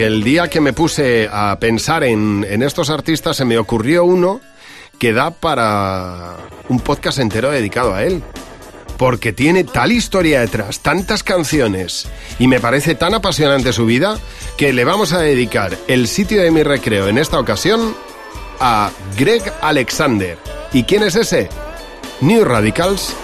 El día que me puse a pensar en, en estos artistas se me ocurrió uno que da para un podcast entero dedicado a él. Porque tiene tal historia detrás, tantas canciones, y me parece tan apasionante su vida, que le vamos a dedicar el sitio de mi recreo en esta ocasión a Greg Alexander. ¿Y quién es ese? New Radicals.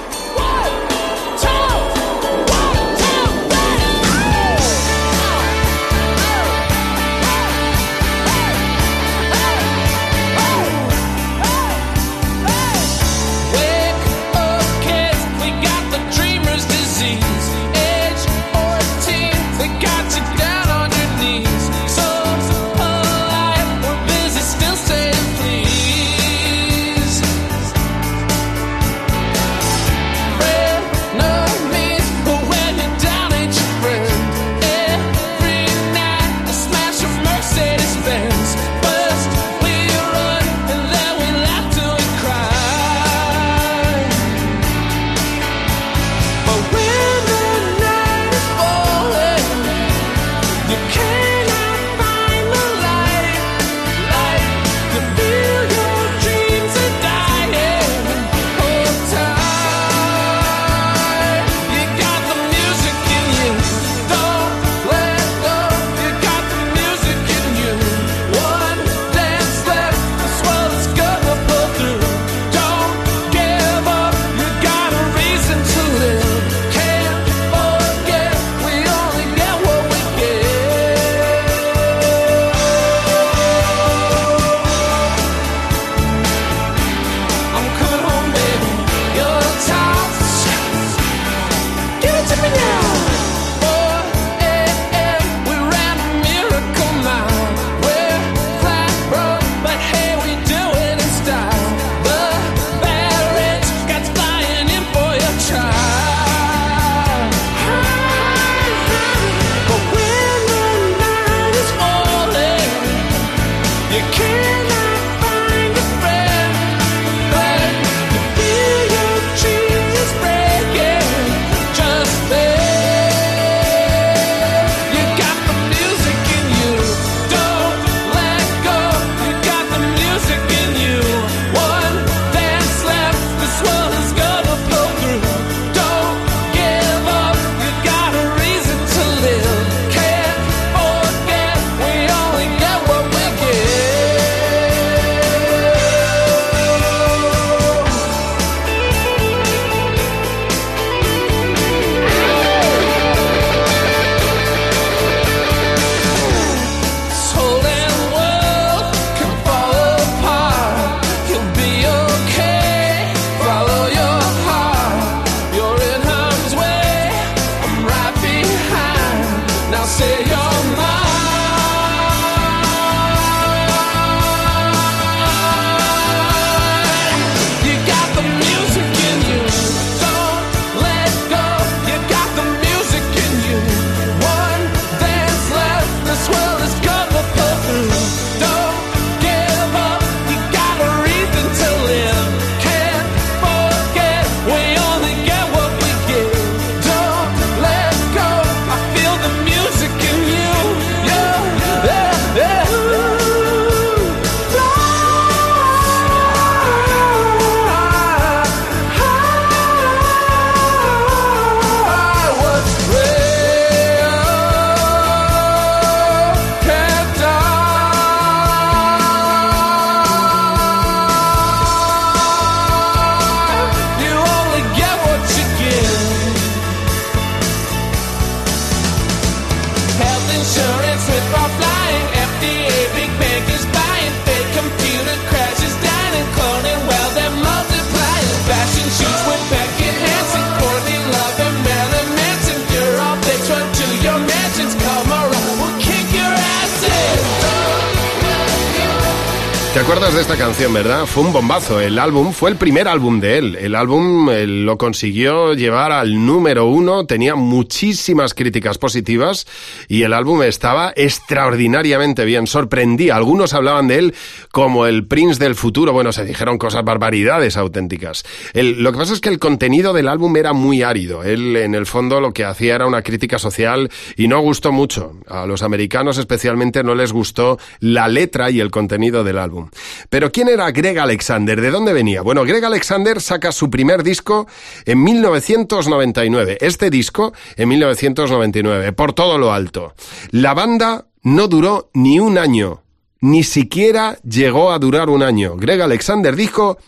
Acuerdas de esta canción, verdad? Fue un bombazo. El álbum fue el primer álbum de él. El álbum eh, lo consiguió llevar al número uno, tenía muchísimas críticas positivas y el álbum estaba extraordinariamente bien. Sorprendía. Algunos hablaban de él como el Prince del futuro. Bueno, se dijeron cosas barbaridades auténticas. lo que pasa es que el contenido del álbum era muy árido. Él, en el fondo, lo que hacía era una crítica social y no gustó mucho. A los americanos especialmente no les gustó la letra y el contenido del álbum. Pero ¿quién era Greg Alexander? ¿De dónde venía? Bueno, Greg Alexander saca su primer disco en 1999. Este disco en 1999, por todo lo alto. La banda no duró ni un año. Ni siquiera llegó a durar un año. Greg Alexander dijo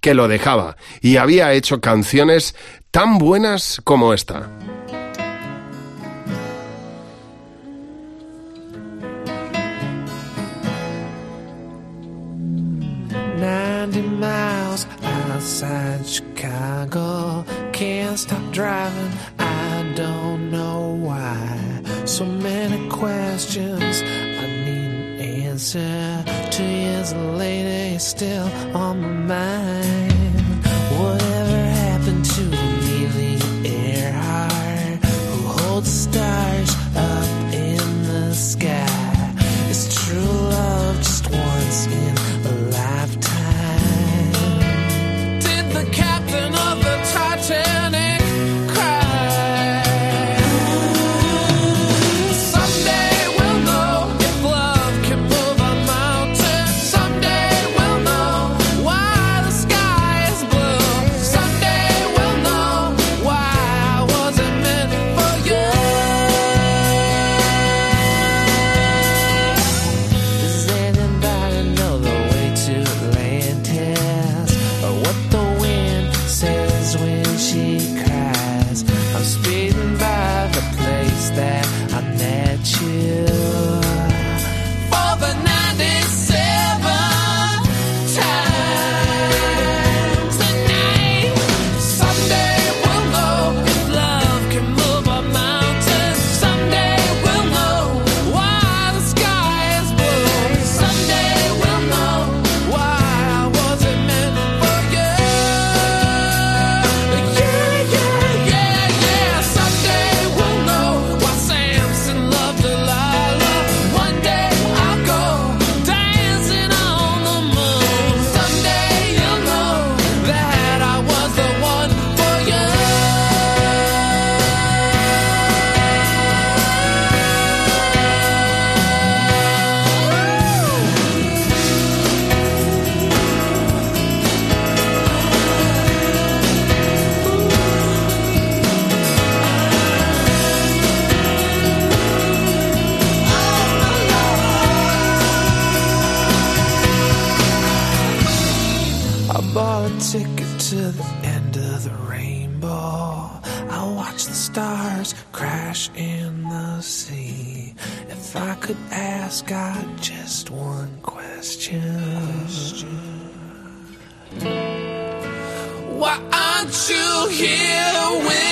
que lo dejaba y había hecho canciones tan buenas como esta. 90 miles outside Chicago. Can't stop driving, I don't know why. So many questions I need an answer. Two years later, it's still on my mind. Whatever happened to Amelia Earhart, who holds stars ticket to the end of the rainbow. I watch the stars crash in the sea. If I could ask God just one question. Why aren't you here with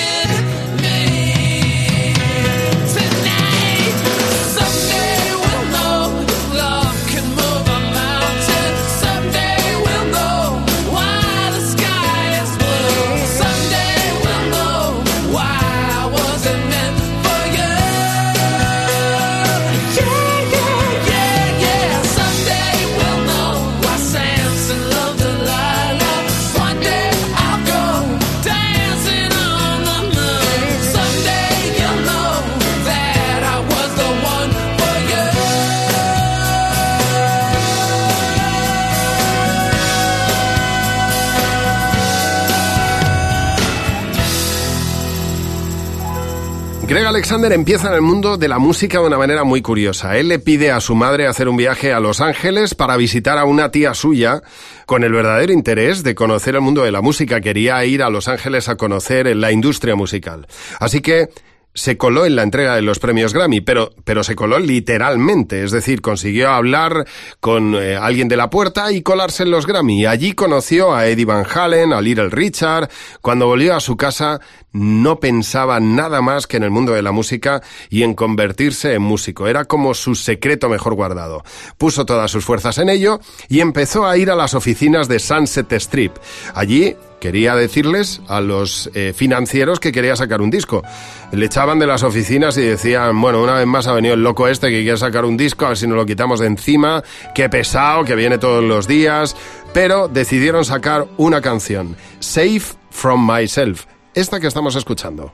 Greg Alexander empieza en el mundo de la música de una manera muy curiosa. Él le pide a su madre hacer un viaje a Los Ángeles para visitar a una tía suya con el verdadero interés de conocer el mundo de la música. Quería ir a Los Ángeles a conocer la industria musical. Así que se coló en la entrega de los premios Grammy, pero, pero se coló literalmente, es decir, consiguió hablar con eh, alguien de la puerta y colarse en los Grammy. Allí conoció a Eddie Van Halen, a Little Richard. Cuando volvió a su casa, no pensaba nada más que en el mundo de la música y en convertirse en músico. Era como su secreto mejor guardado. Puso todas sus fuerzas en ello y empezó a ir a las oficinas de Sunset Strip. Allí quería decirles a los eh, financieros que quería sacar un disco. Le echaban de las oficinas y decían, bueno, una vez más ha venido el loco este que quiere sacar un disco, a ver si nos lo quitamos de encima, qué pesado, que viene todos los días. Pero decidieron sacar una canción, Safe from Myself esta que estamos escuchando.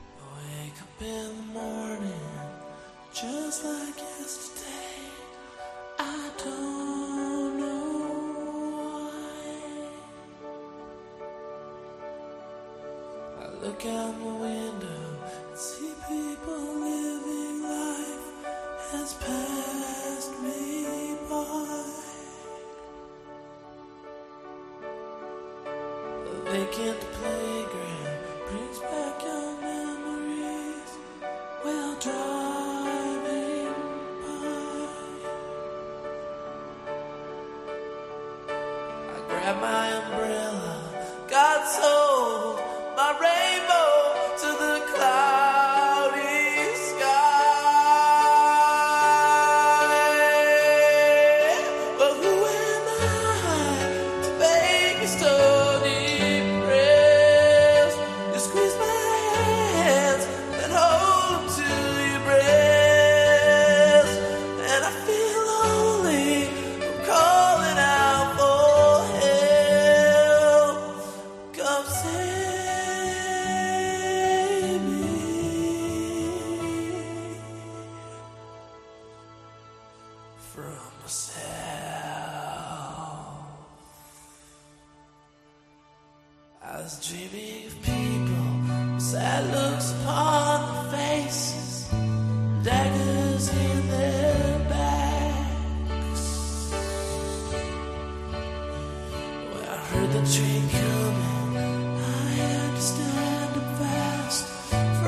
look out the window and see people living life has passed me by. The vacant playground brings back your memories while driving by. I grab my umbrella.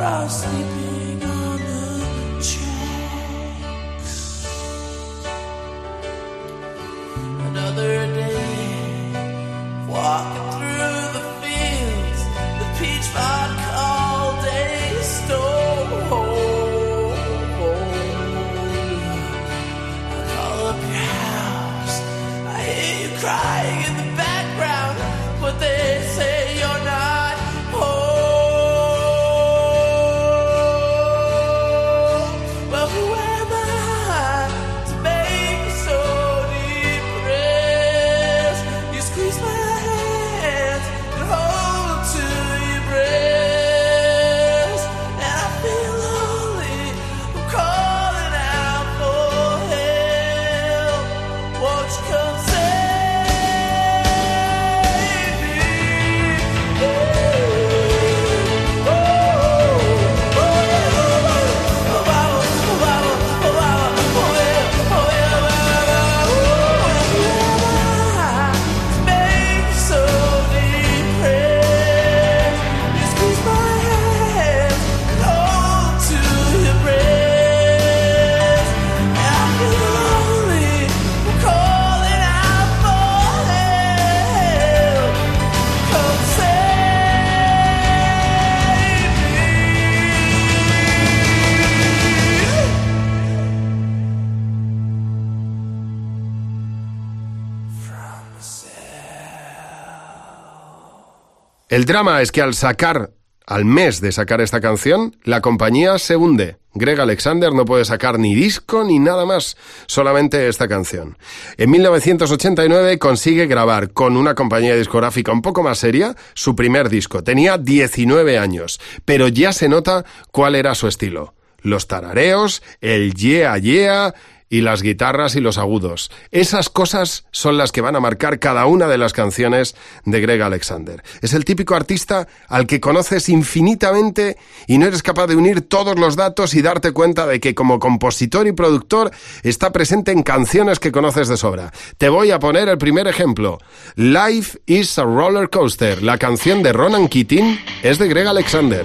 are all sleeping. El drama es que al sacar, al mes de sacar esta canción, la compañía se hunde. Greg Alexander no puede sacar ni disco ni nada más, solamente esta canción. En 1989 consigue grabar con una compañía discográfica un poco más seria su primer disco. Tenía 19 años, pero ya se nota cuál era su estilo. Los tarareos, el yeah yeah, y las guitarras y los agudos. Esas cosas son las que van a marcar cada una de las canciones de Greg Alexander. Es el típico artista al que conoces infinitamente y no eres capaz de unir todos los datos y darte cuenta de que como compositor y productor está presente en canciones que conoces de sobra. Te voy a poner el primer ejemplo. Life is a Roller Coaster. La canción de Ronan Keating es de Greg Alexander.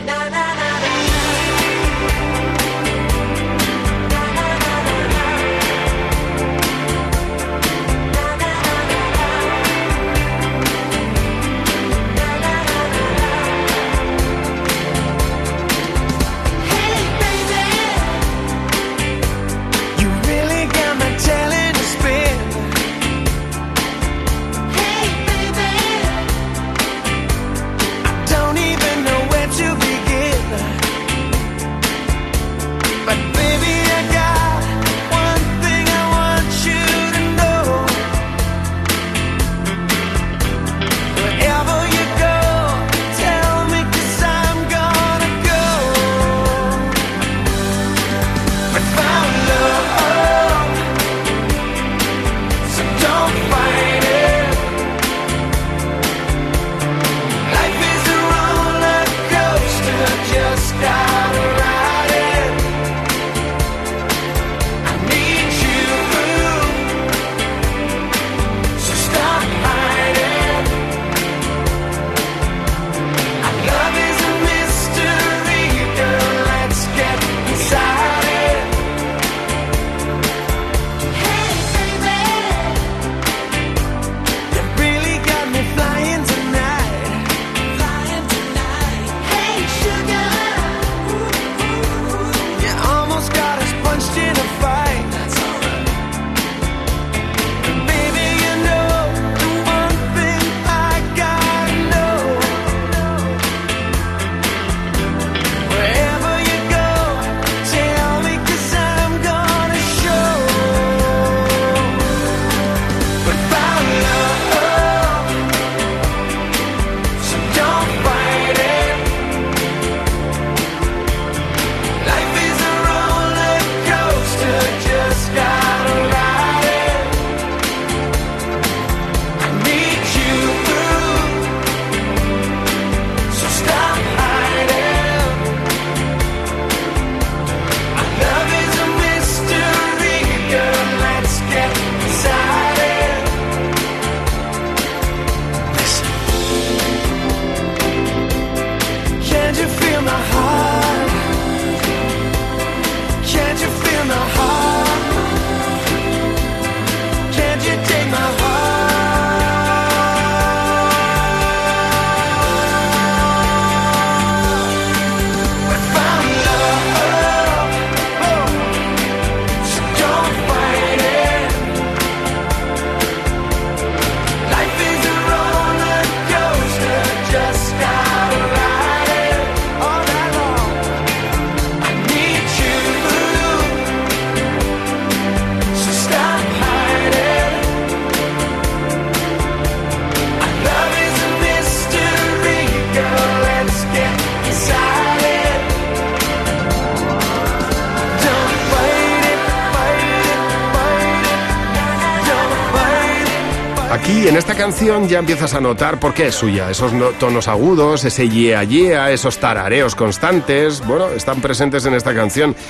En esta canción ya empiezas a notar por qué es suya. Esos tonos agudos, ese yeah yeah, esos tarareos constantes, bueno, están presentes en esta canción